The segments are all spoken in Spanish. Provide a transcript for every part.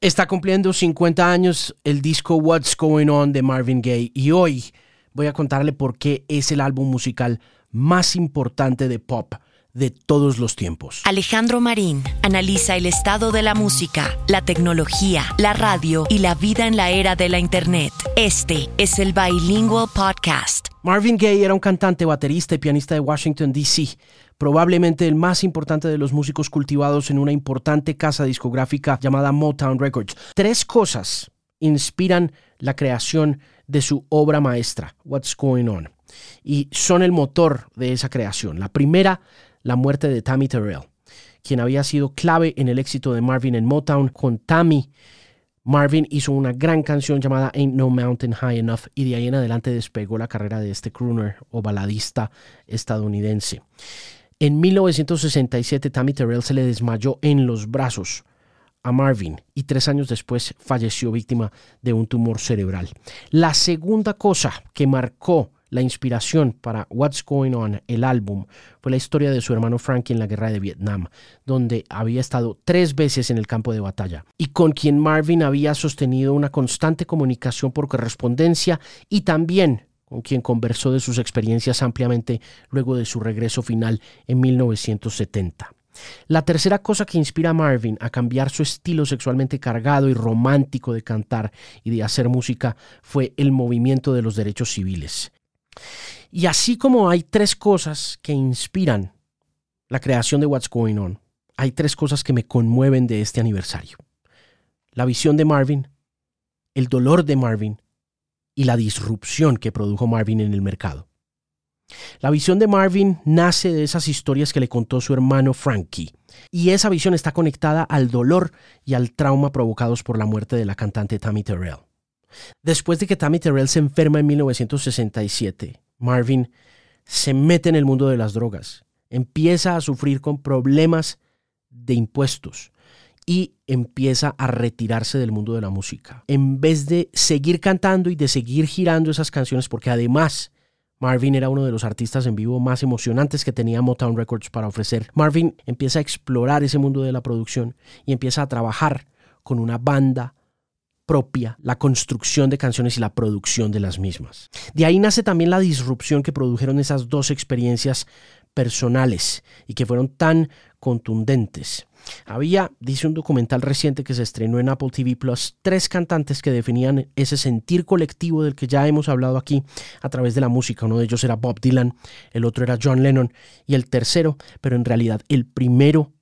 Está cumpliendo 50 años el disco What's Going On de Marvin Gaye y hoy voy a contarle por qué es el álbum musical más importante de pop de todos los tiempos. Alejandro Marín analiza el estado de la música, la tecnología, la radio y la vida en la era de la Internet. Este es el Bilingual Podcast. Marvin Gaye era un cantante, baterista y pianista de Washington, D.C., probablemente el más importante de los músicos cultivados en una importante casa discográfica llamada Motown Records. Tres cosas inspiran la creación de su obra maestra, What's Going On, y son el motor de esa creación. La primera la muerte de Tammy Terrell, quien había sido clave en el éxito de Marvin en Motown. Con Tammy, Marvin hizo una gran canción llamada Ain't No Mountain High Enough y de ahí en adelante despegó la carrera de este crooner o baladista estadounidense. En 1967 Tammy Terrell se le desmayó en los brazos a Marvin y tres años después falleció víctima de un tumor cerebral. La segunda cosa que marcó la inspiración para What's Going On, el álbum, fue la historia de su hermano Frankie en la guerra de Vietnam, donde había estado tres veces en el campo de batalla y con quien Marvin había sostenido una constante comunicación por correspondencia y también con quien conversó de sus experiencias ampliamente luego de su regreso final en 1970. La tercera cosa que inspira a Marvin a cambiar su estilo sexualmente cargado y romántico de cantar y de hacer música fue el movimiento de los derechos civiles. Y así como hay tres cosas que inspiran la creación de What's Going On, hay tres cosas que me conmueven de este aniversario. La visión de Marvin, el dolor de Marvin y la disrupción que produjo Marvin en el mercado. La visión de Marvin nace de esas historias que le contó su hermano Frankie, y esa visión está conectada al dolor y al trauma provocados por la muerte de la cantante Tammy Terrell. Después de que Tammy Terrell se enferma en 1967, Marvin se mete en el mundo de las drogas, empieza a sufrir con problemas de impuestos y empieza a retirarse del mundo de la música. En vez de seguir cantando y de seguir girando esas canciones, porque además Marvin era uno de los artistas en vivo más emocionantes que tenía Motown Records para ofrecer. Marvin empieza a explorar ese mundo de la producción y empieza a trabajar con una banda propia la construcción de canciones y la producción de las mismas. De ahí nace también la disrupción que produjeron esas dos experiencias personales y que fueron tan contundentes. Había, dice un documental reciente que se estrenó en Apple TV Plus, tres cantantes que definían ese sentir colectivo del que ya hemos hablado aquí a través de la música. Uno de ellos era Bob Dylan, el otro era John Lennon y el tercero, pero en realidad el primero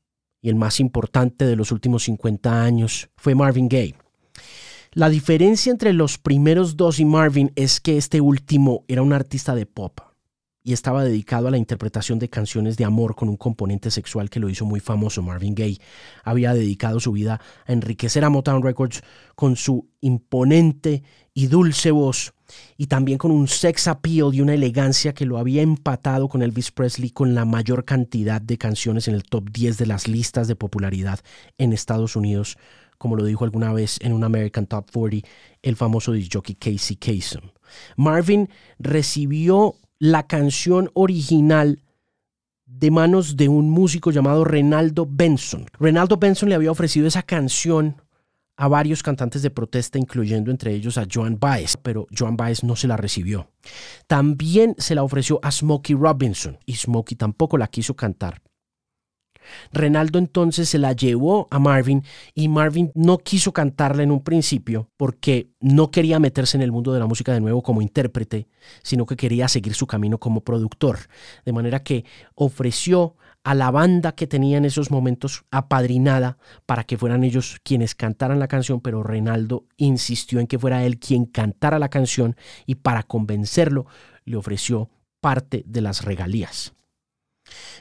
y el más importante de los últimos 50 años fue Marvin Gaye. La diferencia entre los primeros dos y Marvin es que este último era un artista de pop y estaba dedicado a la interpretación de canciones de amor con un componente sexual que lo hizo muy famoso. Marvin Gaye había dedicado su vida a enriquecer a Motown Records con su imponente y dulce voz y también con un sex appeal y una elegancia que lo había empatado con Elvis Presley con la mayor cantidad de canciones en el top 10 de las listas de popularidad en Estados Unidos como lo dijo alguna vez en un American Top 40 el famoso disc Casey Kasem. Marvin recibió la canción original de manos de un músico llamado Renaldo Benson. Renaldo Benson le había ofrecido esa canción a varios cantantes de protesta, incluyendo entre ellos a Joan Baez, pero Joan Baez no se la recibió. También se la ofreció a Smokey Robinson y Smokey tampoco la quiso cantar. Renaldo entonces se la llevó a Marvin y Marvin no quiso cantarla en un principio porque no quería meterse en el mundo de la música de nuevo como intérprete, sino que quería seguir su camino como productor. De manera que ofreció a la banda que tenía en esos momentos apadrinada para que fueran ellos quienes cantaran la canción, pero Renaldo insistió en que fuera él quien cantara la canción y para convencerlo le ofreció parte de las regalías.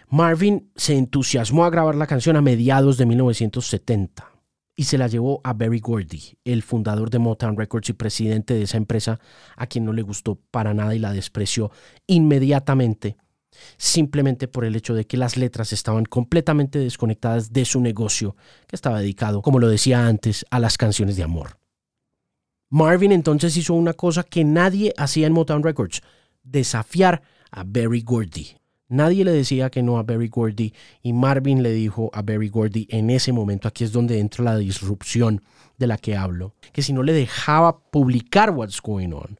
Marvin se entusiasmó a grabar la canción a mediados de 1970 y se la llevó a Barry Gordy, el fundador de Motown Records y presidente de esa empresa, a quien no le gustó para nada y la despreció inmediatamente, simplemente por el hecho de que las letras estaban completamente desconectadas de su negocio, que estaba dedicado, como lo decía antes, a las canciones de amor. Marvin entonces hizo una cosa que nadie hacía en Motown Records, desafiar a Barry Gordy Nadie le decía que no a Barry Gordy y Marvin le dijo a Barry Gordy en ese momento, aquí es donde entra la disrupción de la que hablo, que si no le dejaba publicar What's Going On,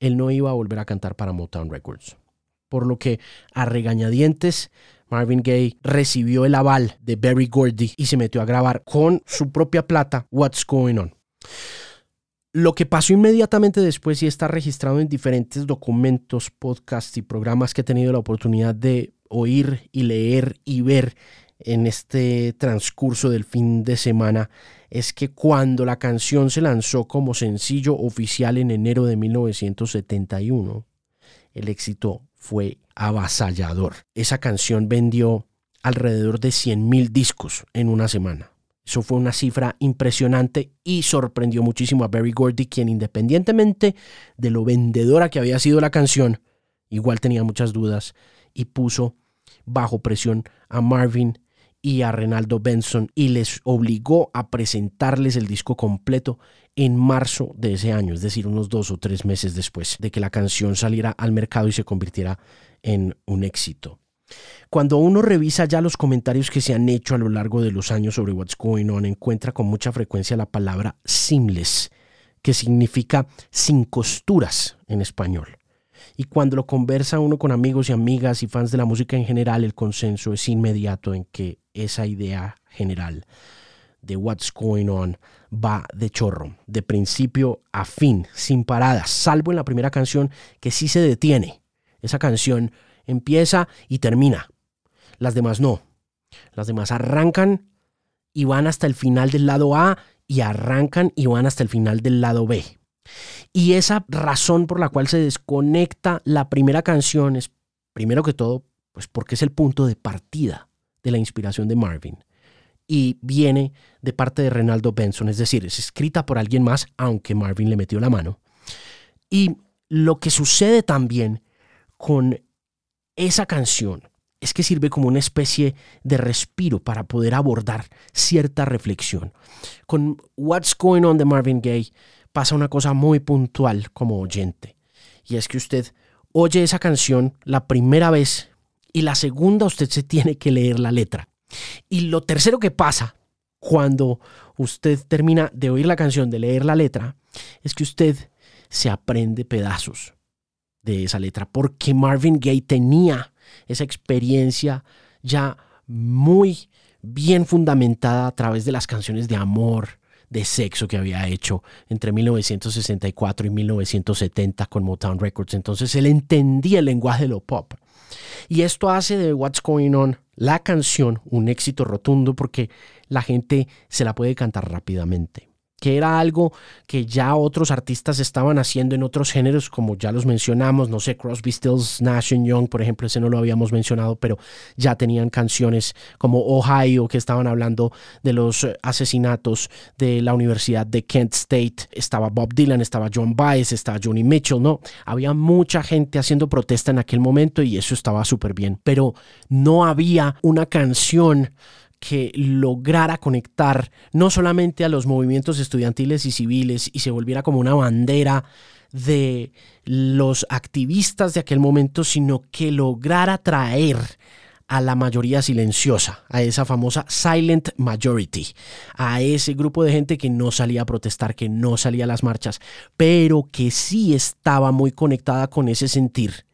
él no iba a volver a cantar para Motown Records. Por lo que a regañadientes Marvin Gaye recibió el aval de Barry Gordy y se metió a grabar con su propia plata What's Going On. Lo que pasó inmediatamente después y está registrado en diferentes documentos, podcasts y programas que he tenido la oportunidad de oír y leer y ver en este transcurso del fin de semana es que cuando la canción se lanzó como sencillo oficial en enero de 1971, el éxito fue avasallador. Esa canción vendió alrededor de 100.000 discos en una semana. Eso fue una cifra impresionante y sorprendió muchísimo a Barry Gordy, quien independientemente de lo vendedora que había sido la canción, igual tenía muchas dudas y puso bajo presión a Marvin y a Renaldo Benson y les obligó a presentarles el disco completo en marzo de ese año, es decir, unos dos o tres meses después de que la canción saliera al mercado y se convirtiera en un éxito. Cuando uno revisa ya los comentarios que se han hecho a lo largo de los años sobre What's Going On, encuentra con mucha frecuencia la palabra seamless, que significa sin costuras en español. Y cuando lo conversa uno con amigos y amigas y fans de la música en general, el consenso es inmediato en que esa idea general de What's Going On va de chorro, de principio a fin, sin paradas, salvo en la primera canción que sí se detiene. Esa canción empieza y termina. Las demás no. Las demás arrancan y van hasta el final del lado A y arrancan y van hasta el final del lado B. Y esa razón por la cual se desconecta la primera canción es, primero que todo, pues porque es el punto de partida de la inspiración de Marvin. Y viene de parte de Renaldo Benson, es decir, es escrita por alguien más, aunque Marvin le metió la mano. Y lo que sucede también con esa canción es que sirve como una especie de respiro para poder abordar cierta reflexión. Con What's Going On de Marvin Gaye pasa una cosa muy puntual como oyente, y es que usted oye esa canción la primera vez y la segunda usted se tiene que leer la letra. Y lo tercero que pasa cuando usted termina de oír la canción, de leer la letra, es que usted se aprende pedazos de esa letra, porque Marvin Gaye tenía esa experiencia ya muy bien fundamentada a través de las canciones de amor, de sexo que había hecho entre 1964 y 1970 con Motown Records. Entonces él entendía el lenguaje de lo pop. Y esto hace de What's Going On la canción un éxito rotundo porque la gente se la puede cantar rápidamente que era algo que ya otros artistas estaban haciendo en otros géneros, como ya los mencionamos, no sé, Crosby, Stills, Nash Young, por ejemplo, ese no lo habíamos mencionado, pero ya tenían canciones como Ohio, que estaban hablando de los eh, asesinatos de la Universidad de Kent State, estaba Bob Dylan, estaba John Baez, estaba Johnny Mitchell, ¿no? Había mucha gente haciendo protesta en aquel momento y eso estaba súper bien, pero no había una canción que lograra conectar no solamente a los movimientos estudiantiles y civiles y se volviera como una bandera de los activistas de aquel momento, sino que lograra traer a la mayoría silenciosa, a esa famosa silent majority, a ese grupo de gente que no salía a protestar, que no salía a las marchas, pero que sí estaba muy conectada con ese sentir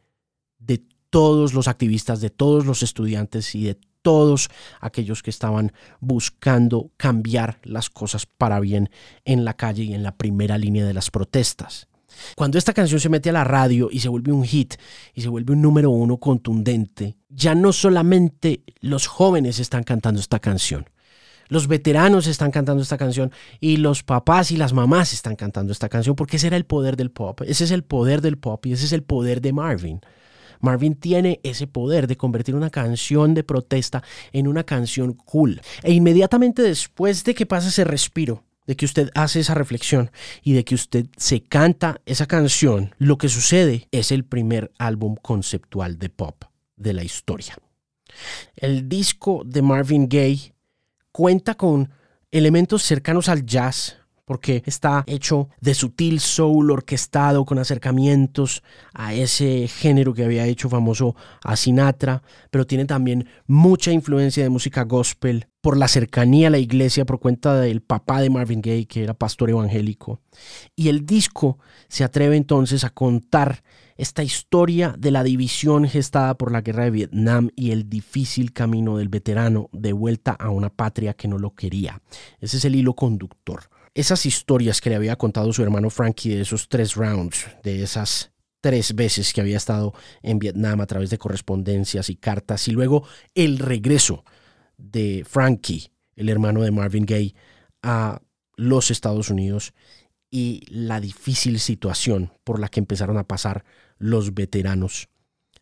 de todos los activistas, de todos los estudiantes y de todos aquellos que estaban buscando cambiar las cosas para bien en la calle y en la primera línea de las protestas. Cuando esta canción se mete a la radio y se vuelve un hit y se vuelve un número uno contundente, ya no solamente los jóvenes están cantando esta canción, los veteranos están cantando esta canción y los papás y las mamás están cantando esta canción porque ese era el poder del pop, ese es el poder del pop y ese es el poder de Marvin. Marvin tiene ese poder de convertir una canción de protesta en una canción cool. E inmediatamente después de que pasa ese respiro, de que usted hace esa reflexión y de que usted se canta esa canción, lo que sucede es el primer álbum conceptual de pop de la historia. El disco de Marvin Gaye cuenta con elementos cercanos al jazz, porque está hecho de sutil soul orquestado con acercamientos a ese género que había hecho famoso a Sinatra, pero tiene también mucha influencia de música gospel por la cercanía a la iglesia por cuenta del papá de Marvin Gaye, que era pastor evangélico. Y el disco se atreve entonces a contar esta historia de la división gestada por la guerra de Vietnam y el difícil camino del veterano de vuelta a una patria que no lo quería. Ese es el hilo conductor esas historias que le había contado su hermano Frankie de esos tres rounds, de esas tres veces que había estado en Vietnam a través de correspondencias y cartas, y luego el regreso de Frankie, el hermano de Marvin Gaye, a los Estados Unidos y la difícil situación por la que empezaron a pasar los veteranos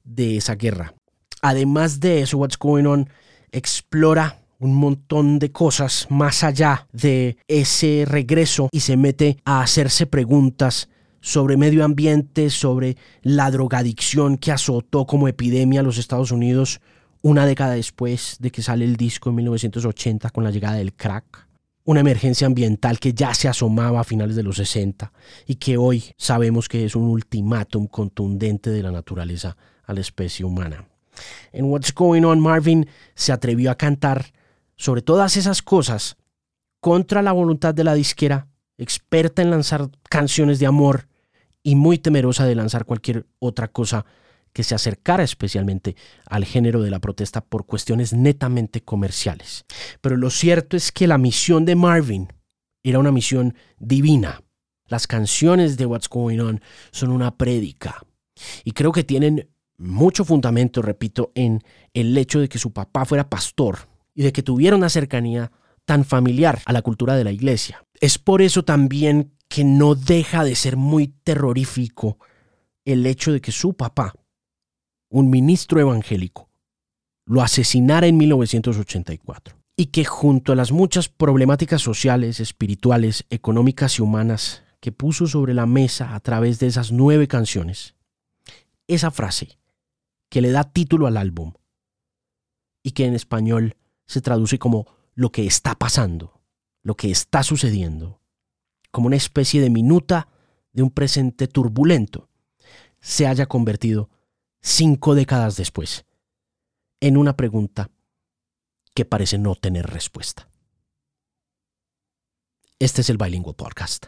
de esa guerra. Además de eso, What's Going On explora un montón de cosas más allá de ese regreso y se mete a hacerse preguntas sobre medio ambiente, sobre la drogadicción que azotó como epidemia a los Estados Unidos una década después de que sale el disco en 1980 con la llegada del crack. Una emergencia ambiental que ya se asomaba a finales de los 60 y que hoy sabemos que es un ultimátum contundente de la naturaleza a la especie humana. En What's Going On, Marvin se atrevió a cantar sobre todas esas cosas contra la voluntad de la disquera, experta en lanzar canciones de amor y muy temerosa de lanzar cualquier otra cosa que se acercara especialmente al género de la protesta por cuestiones netamente comerciales. Pero lo cierto es que la misión de Marvin era una misión divina. Las canciones de What's Going On son una prédica y creo que tienen mucho fundamento, repito, en el hecho de que su papá fuera pastor y de que tuviera una cercanía tan familiar a la cultura de la iglesia. Es por eso también que no deja de ser muy terrorífico el hecho de que su papá, un ministro evangélico, lo asesinara en 1984 y que junto a las muchas problemáticas sociales, espirituales, económicas y humanas que puso sobre la mesa a través de esas nueve canciones, esa frase que le da título al álbum y que en español se traduce como lo que está pasando, lo que está sucediendo, como una especie de minuta de un presente turbulento, se haya convertido cinco décadas después en una pregunta que parece no tener respuesta. Este es el Bilingual Podcast.